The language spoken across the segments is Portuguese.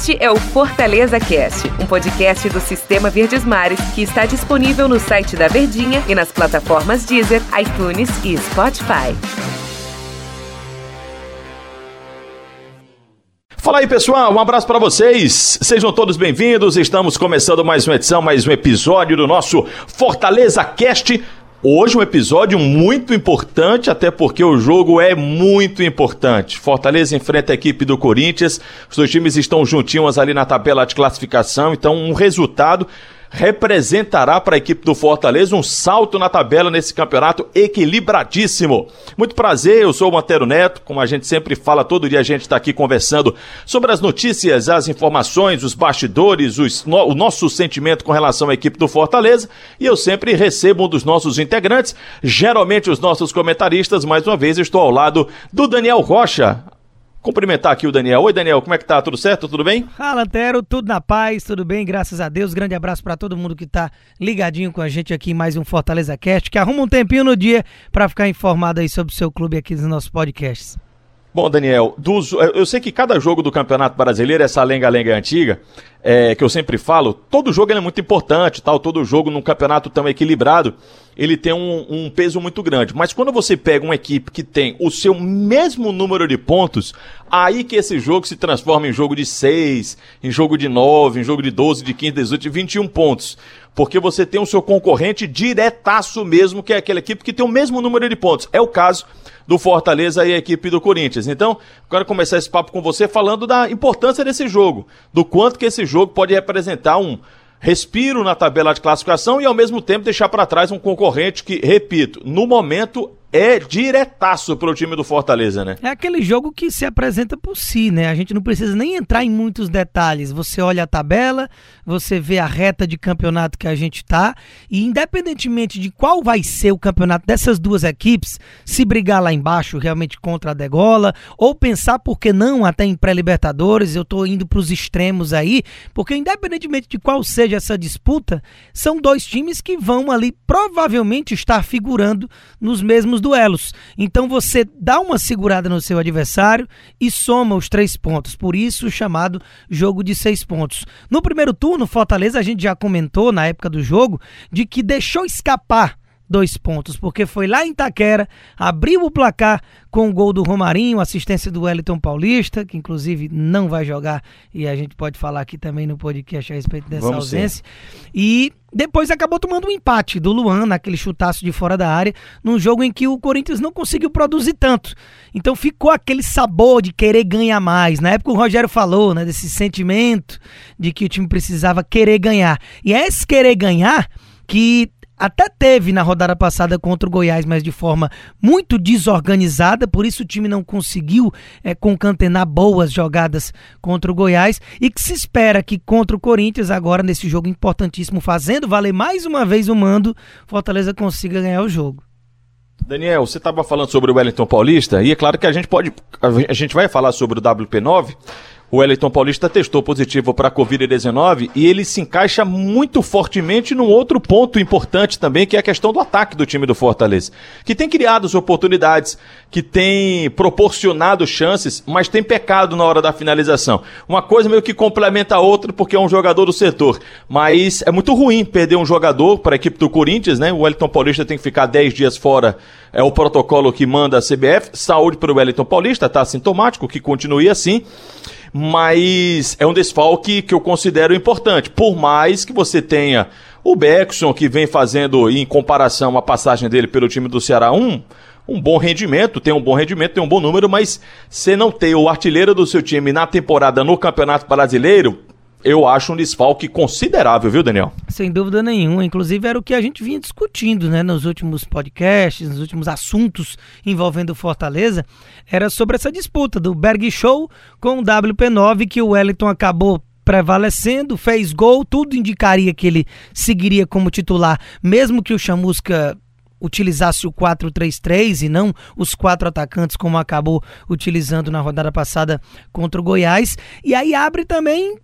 Este é o Fortaleza Cast, um podcast do Sistema Verdes Mares que está disponível no site da Verdinha e nas plataformas Deezer, iTunes e Spotify. Fala aí, pessoal, um abraço para vocês. Sejam todos bem-vindos. Estamos começando mais uma edição, mais um episódio do nosso Fortaleza Cast. Hoje um episódio muito importante, até porque o jogo é muito importante. Fortaleza enfrenta a equipe do Corinthians, os dois times estão juntinhos ali na tabela de classificação, então um resultado representará para a equipe do Fortaleza um salto na tabela nesse campeonato equilibradíssimo. Muito prazer, eu sou o Mantero Neto, como a gente sempre fala, todo dia a gente está aqui conversando sobre as notícias, as informações, os bastidores, os, no, o nosso sentimento com relação à equipe do Fortaleza e eu sempre recebo um dos nossos integrantes, geralmente os nossos comentaristas, mais uma vez estou ao lado do Daniel Rocha, cumprimentar aqui o Daniel. Oi, Daniel, como é que tá? Tudo certo? Tudo bem? Fala, Antero, tudo na paz, tudo bem, graças a Deus. Grande abraço para todo mundo que tá ligadinho com a gente aqui em mais um Fortaleza Cast, que arruma um tempinho no dia para ficar informado aí sobre o seu clube aqui nos nossos podcasts. Bom, Daniel, dos, eu sei que cada jogo do Campeonato Brasileiro, essa lenga-lenga antiga, é, que eu sempre falo, todo jogo é muito importante, tal, todo jogo num campeonato tão equilibrado, ele tem um, um, peso muito grande. Mas quando você pega uma equipe que tem o seu mesmo número de pontos, aí que esse jogo se transforma em jogo de 6, em jogo de 9, em jogo de 12, de 15, 18, de 21 pontos. Porque você tem o seu concorrente diretaço mesmo, que é aquela equipe que tem o mesmo número de pontos. É o caso do Fortaleza e a equipe do Corinthians. Então, quero começar esse papo com você falando da importância desse jogo, do quanto que esse jogo pode representar um respiro na tabela de classificação e ao mesmo tempo deixar para trás um concorrente que, repito, no momento é diretaço pro time do Fortaleza, né? É aquele jogo que se apresenta por si, né? A gente não precisa nem entrar em muitos detalhes. Você olha a tabela, você vê a reta de campeonato que a gente tá, e independentemente de qual vai ser o campeonato dessas duas equipes, se brigar lá embaixo realmente contra a Degola, ou pensar por que não até em pré-libertadores, eu tô indo pros extremos aí, porque independentemente de qual seja essa disputa, são dois times que vão ali provavelmente estar figurando nos mesmos duelos. Então você dá uma segurada no seu adversário e soma os três pontos. Por isso chamado jogo de seis pontos. No primeiro turno, Fortaleza, a gente já comentou na época do jogo, de que deixou escapar dois pontos, porque foi lá em Itaquera, abriu o placar com o gol do Romarinho, assistência do Wellington Paulista, que inclusive não vai jogar, e a gente pode falar aqui também no podcast a respeito dessa Vamos ausência. Ser. E depois acabou tomando um empate do Luan, naquele chutaço de fora da área, num jogo em que o Corinthians não conseguiu produzir tanto. Então ficou aquele sabor de querer ganhar mais. Na época o Rogério falou, né, desse sentimento de que o time precisava querer ganhar. E é esse querer ganhar que até teve na rodada passada contra o Goiás, mas de forma muito desorganizada, por isso o time não conseguiu é, concatenar boas jogadas contra o Goiás e que se espera que contra o Corinthians, agora nesse jogo importantíssimo, fazendo valer mais uma vez o mando, Fortaleza consiga ganhar o jogo. Daniel, você estava falando sobre o Wellington Paulista, e é claro que a gente pode. A gente vai falar sobre o WP9, o Wellington Paulista testou positivo para a Covid-19 e ele se encaixa muito fortemente num outro ponto importante também, que é a questão do ataque do time do Fortaleza. Que tem criado as oportunidades, que tem proporcionado chances, mas tem pecado na hora da finalização. Uma coisa meio que complementa a outra, porque é um jogador do setor. Mas é muito ruim perder um jogador para a equipe do Corinthians, né? O Wellington Paulista tem que ficar 10 dias fora, é o protocolo que manda a CBF. Saúde para o Wellington Paulista, tá sintomático, que continue assim mas é um desfalque que eu considero importante. Por mais que você tenha o Beckson, que vem fazendo, em comparação à passagem dele pelo time do Ceará, um, um bom rendimento, tem um bom rendimento, tem um bom número, mas você não ter o artilheiro do seu time na temporada no Campeonato Brasileiro, eu acho um desfalque considerável, viu, Daniel? Sem dúvida nenhuma. Inclusive, era o que a gente vinha discutindo, né, nos últimos podcasts, nos últimos assuntos envolvendo Fortaleza. Era sobre essa disputa do Berg Show com o WP9, que o Wellington acabou prevalecendo, fez gol, tudo indicaria que ele seguiria como titular, mesmo que o Chamusca utilizasse o 4-3-3 e não os quatro atacantes como acabou utilizando na rodada passada contra o Goiás. E aí abre também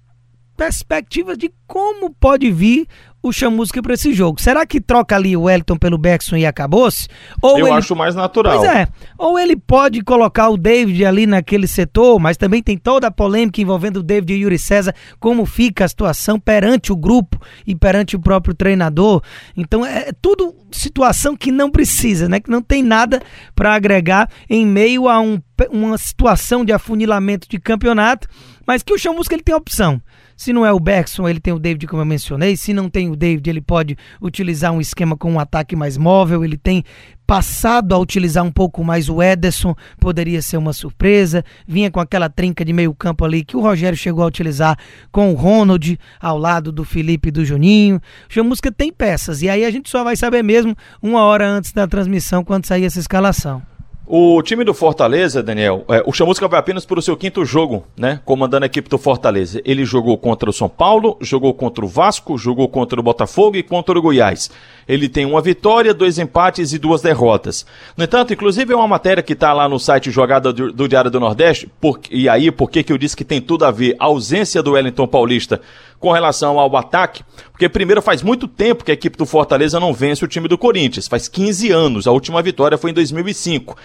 perspectivas de como pode vir o Chamusca para esse jogo. Será que troca ali o Wellington pelo Beckson e acabou-se? Ou Eu ele... acho mais natural. Pois é. Ou ele pode colocar o David ali naquele setor, mas também tem toda a polêmica envolvendo o David e o Yuri César, como fica a situação perante o grupo e perante o próprio treinador. Então é tudo situação que não precisa, né? Que não tem nada para agregar em meio a um, uma situação de afunilamento de campeonato, mas que o Chamusca ele tem opção. Se não é o Bergson, ele tem o David, como eu mencionei. Se não tem o David, ele pode utilizar um esquema com um ataque mais móvel. Ele tem passado a utilizar um pouco mais o Ederson, poderia ser uma surpresa. Vinha com aquela trinca de meio campo ali que o Rogério chegou a utilizar com o Ronald ao lado do Felipe e do Juninho. O Chamusca tem peças e aí a gente só vai saber mesmo uma hora antes da transmissão quando sair essa escalação. O time do Fortaleza, Daniel, é, o Chamusca vai apenas para o seu quinto jogo, né? Comandando a equipe do Fortaleza. Ele jogou contra o São Paulo, jogou contra o Vasco, jogou contra o Botafogo e contra o Goiás. Ele tem uma vitória, dois empates e duas derrotas. No entanto, inclusive é uma matéria que está lá no site Jogada do, Diário do Nordeste, por, e aí por que eu disse que tem tudo a ver a ausência do Wellington Paulista com relação ao ataque, porque primeiro faz muito tempo que a equipe do Fortaleza não vence o time do Corinthians, faz 15 anos, a última vitória foi em 2005.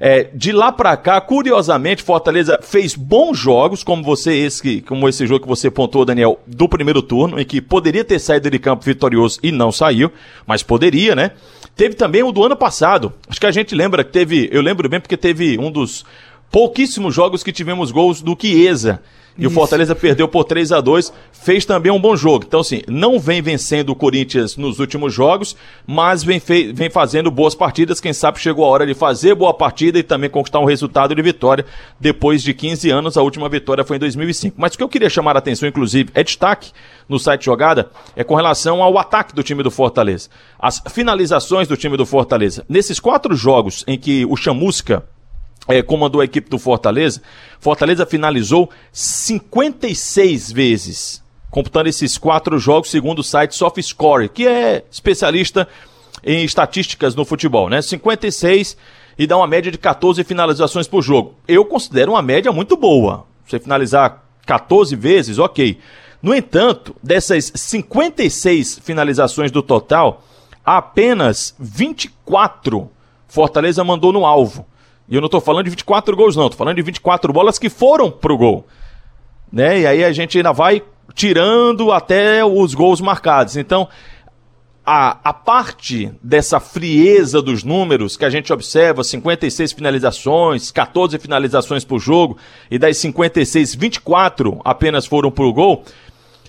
É, de lá para cá, curiosamente, Fortaleza fez bons jogos, como você esse, como esse jogo que você pontuou, Daniel, do primeiro turno, em que poderia ter saído de campo vitorioso e não saiu, mas poderia, né? Teve também o do ano passado. Acho que a gente lembra que teve, eu lembro bem porque teve um dos pouquíssimos jogos que tivemos gols do Chiesa. E Isso. o Fortaleza perdeu por 3 a 2 fez também um bom jogo. Então, assim, não vem vencendo o Corinthians nos últimos jogos, mas vem, vem fazendo boas partidas. Quem sabe chegou a hora de fazer boa partida e também conquistar um resultado de vitória depois de 15 anos. A última vitória foi em 2005. Mas o que eu queria chamar a atenção, inclusive, é destaque no site Jogada, é com relação ao ataque do time do Fortaleza. As finalizações do time do Fortaleza. Nesses quatro jogos em que o Chamusca é, comandou a equipe do Fortaleza, Fortaleza finalizou 56 vezes, computando esses quatro jogos segundo o site SoftScore, que é especialista em estatísticas no futebol, né? 56 e dá uma média de 14 finalizações por jogo. Eu considero uma média muito boa. Você finalizar 14 vezes, ok. No entanto, dessas 56 finalizações do total, apenas 24 Fortaleza mandou no alvo. E eu não estou falando de 24 gols, não. Estou falando de 24 bolas que foram pro gol. Né? E aí a gente ainda vai tirando até os gols marcados. Então, a, a parte dessa frieza dos números que a gente observa, 56 finalizações, 14 finalizações por jogo, e das 56, 24 apenas foram pro gol,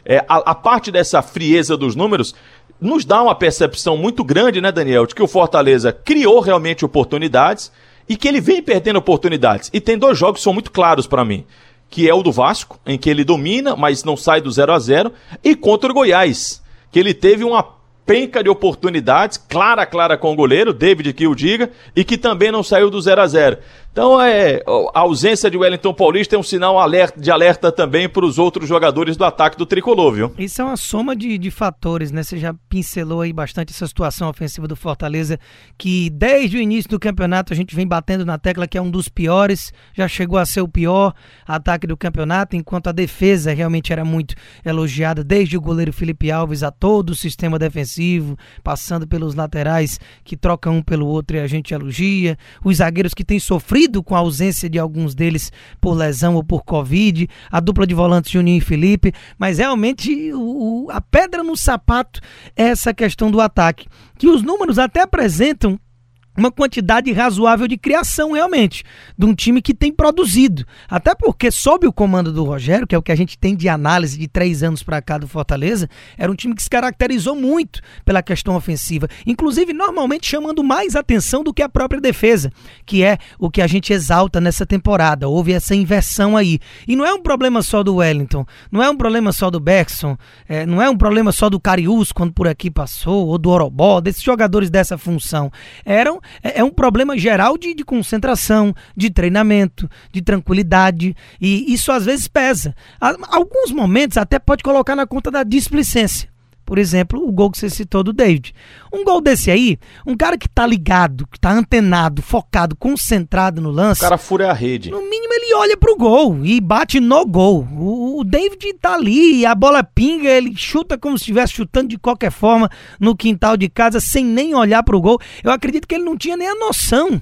é, a, a parte dessa frieza dos números nos dá uma percepção muito grande, né, Daniel, de que o Fortaleza criou realmente oportunidades, e que ele vem perdendo oportunidades. E tem dois jogos que são muito claros para mim, que é o do Vasco, em que ele domina, mas não sai do 0 a 0 e contra o Goiás, que ele teve uma penca de oportunidades, clara, clara com o goleiro, David que o diga, e que também não saiu do 0 a 0 então, é, a ausência de Wellington Paulista é um sinal alerta, de alerta também para os outros jogadores do ataque do tricolor, viu? Isso é uma soma de, de fatores, né? Você já pincelou aí bastante essa situação ofensiva do Fortaleza, que desde o início do campeonato a gente vem batendo na tecla que é um dos piores, já chegou a ser o pior ataque do campeonato, enquanto a defesa realmente era muito elogiada, desde o goleiro Felipe Alves a todo o sistema defensivo, passando pelos laterais que trocam um pelo outro e a gente elogia, os zagueiros que têm sofrido sofrido com a ausência de alguns deles por lesão ou por Covid, a dupla de volantes Juninho e Felipe, mas realmente o, a pedra no sapato é essa questão do ataque, que os números até apresentam uma quantidade razoável de criação realmente, de um time que tem produzido. Até porque, sob o comando do Rogério, que é o que a gente tem de análise de três anos para cá do Fortaleza, era um time que se caracterizou muito pela questão ofensiva, inclusive normalmente chamando mais atenção do que a própria defesa, que é o que a gente exalta nessa temporada. Houve essa inversão aí. E não é um problema só do Wellington, não é um problema só do Beckson, é, não é um problema só do Carius quando por aqui passou, ou do Orobó, desses jogadores dessa função. Eram é, é um problema geral de, de concentração, de treinamento, de tranquilidade, e isso às vezes pesa. Alguns momentos até pode colocar na conta da displicência. Por exemplo, o gol que você citou do David. Um gol desse aí, um cara que tá ligado, que tá antenado, focado, concentrado no lance. O cara fura a rede. No mínimo ele olha pro gol e bate no gol. O, o David tá ali, a bola pinga, ele chuta como se estivesse chutando de qualquer forma no quintal de casa, sem nem olhar pro gol. Eu acredito que ele não tinha nem a noção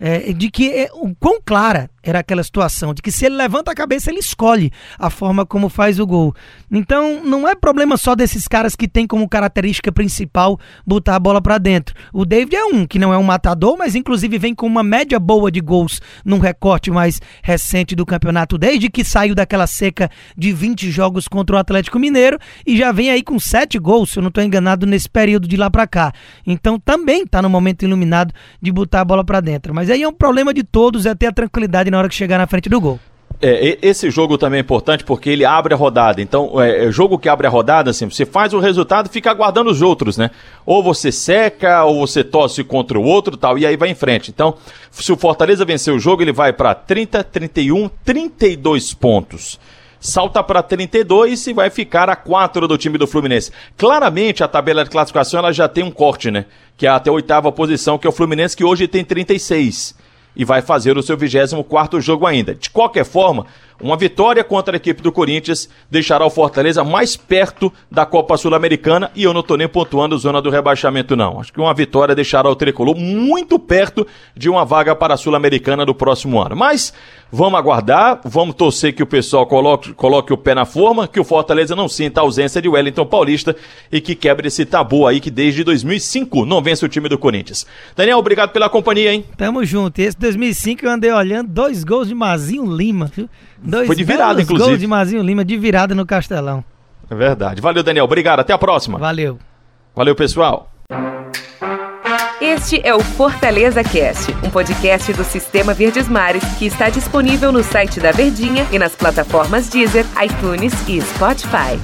é, de que é, o quão clara era aquela situação, de que se ele levanta a cabeça, ele escolhe a forma como faz o gol. Então, não é problema só desses caras que tem como característica principal botar a bola para dentro. O David é um, que não é um matador, mas inclusive vem com uma média boa de gols num recorte mais recente do campeonato, desde que saiu daquela seca de 20 jogos contra o Atlético Mineiro e já vem aí com 7 gols, se eu não estou enganado, nesse período de lá para cá. Então, também está no momento iluminado de botar a bola para dentro. Mas aí é um problema de todos, é ter a tranquilidade na hora que chegar na frente do gol. É, esse jogo também é importante porque ele abre a rodada. Então, é, é, jogo que abre a rodada, assim, você faz o resultado e fica aguardando os outros, né? Ou você seca, ou você torce contra o outro tal, e aí vai em frente. Então, se o Fortaleza vencer o jogo, ele vai para 30, 31, 32 pontos. Salta para 32 e vai ficar a 4 do time do Fluminense. Claramente, a tabela de classificação ela já tem um corte, né? Que é até a oitava posição, que é o Fluminense, que hoje tem 36 e vai fazer o seu 24 jogo ainda. De qualquer forma, uma vitória contra a equipe do Corinthians deixará o Fortaleza mais perto da Copa Sul-Americana e eu não estou nem pontuando zona do rebaixamento, não. Acho que uma vitória deixará o Tricolor muito perto de uma vaga para a Sul-Americana do próximo ano. Mas vamos aguardar, vamos torcer que o pessoal coloque, coloque o pé na forma, que o Fortaleza não sinta a ausência de Wellington Paulista e que quebre esse tabu aí que desde 2005 não vence o time do Corinthians. Daniel, obrigado pela companhia, hein? Tamo junto. Esse 2005 eu andei olhando dois gols de Mazinho Lima, viu? Dois Foi de virada, inclusive. Gol de Mazinho Lima, de virada no Castelão. É verdade. Valeu, Daniel. Obrigado. Até a próxima. Valeu. Valeu, pessoal. Este é o Fortaleza Cast, um podcast do Sistema Verdes Mares que está disponível no site da Verdinha e nas plataformas Deezer, iTunes e Spotify.